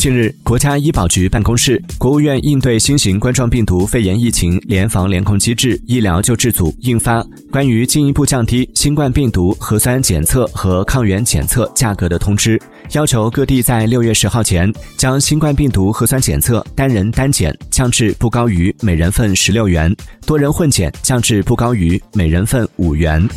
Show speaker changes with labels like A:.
A: 近日国家医保局办公室国务院应对新型冠状病毒肺炎疫情联防联控机制医疗救治组印发关于进一步降低新冠病毒核酸检测和抗原检测价格的通知要求各地在六月十号前将新冠病毒核酸检测单人单检降至不高于每人份十六元多人混检降至不高于每人份五元。